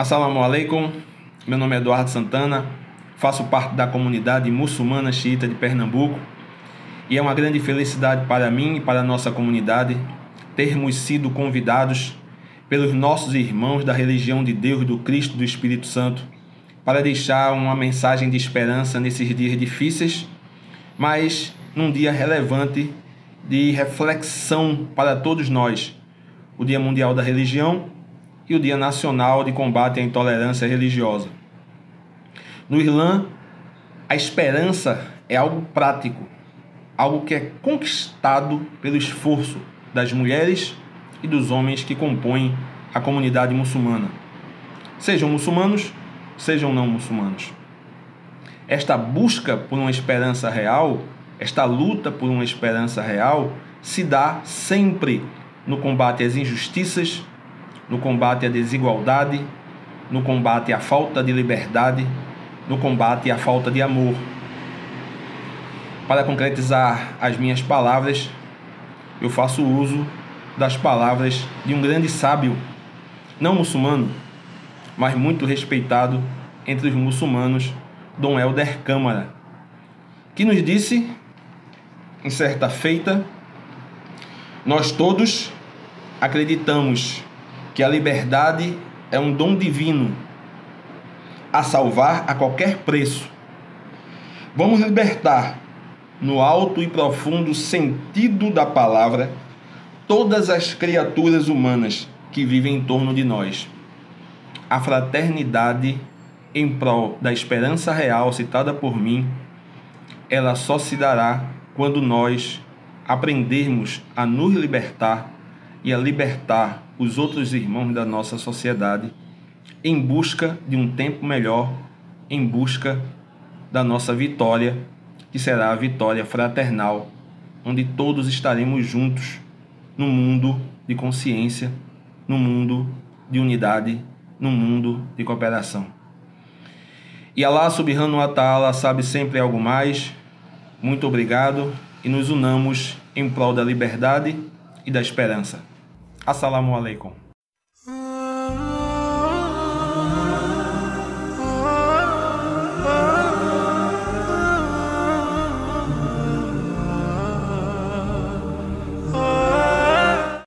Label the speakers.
Speaker 1: Assalamu alaikum, meu nome é Eduardo Santana, faço parte da comunidade muçulmana xiita de Pernambuco. E é uma grande felicidade para mim e para a nossa comunidade termos sido convidados pelos nossos irmãos da religião de Deus, do Cristo, do Espírito Santo, para deixar uma mensagem de esperança nesses dias difíceis, mas num dia relevante de reflexão para todos nós, o Dia Mundial da Religião e o Dia Nacional de Combate à Intolerância Religiosa. No Islã, a esperança é algo prático, algo que é conquistado pelo esforço das mulheres e dos homens que compõem a comunidade muçulmana, sejam muçulmanos, sejam não muçulmanos. Esta busca por uma esperança real, esta luta por uma esperança real, se dá sempre no combate às injustiças, no combate à desigualdade, no combate à falta de liberdade, no combate à falta de amor. Para concretizar as minhas palavras, eu faço uso das palavras de um grande sábio, não muçulmano, mas muito respeitado entre os muçulmanos, Dom Helder Câmara, que nos disse, em certa feita, nós todos acreditamos que a liberdade é um dom divino a salvar a qualquer preço. Vamos libertar, no alto e profundo sentido da palavra, todas as criaturas humanas que vivem em torno de nós. A fraternidade em prol da esperança real citada por mim, ela só se dará quando nós aprendermos a nos libertar e a libertar os outros irmãos da nossa sociedade em busca de um tempo melhor, em busca da nossa vitória, que será a vitória fraternal, onde todos estaremos juntos no mundo de consciência, no mundo de unidade, no mundo de cooperação. E Allah subhanahu wa ta'ala sabe sempre algo mais. Muito obrigado e nos unamos em prol da liberdade e da esperança. Assalamu alaikum.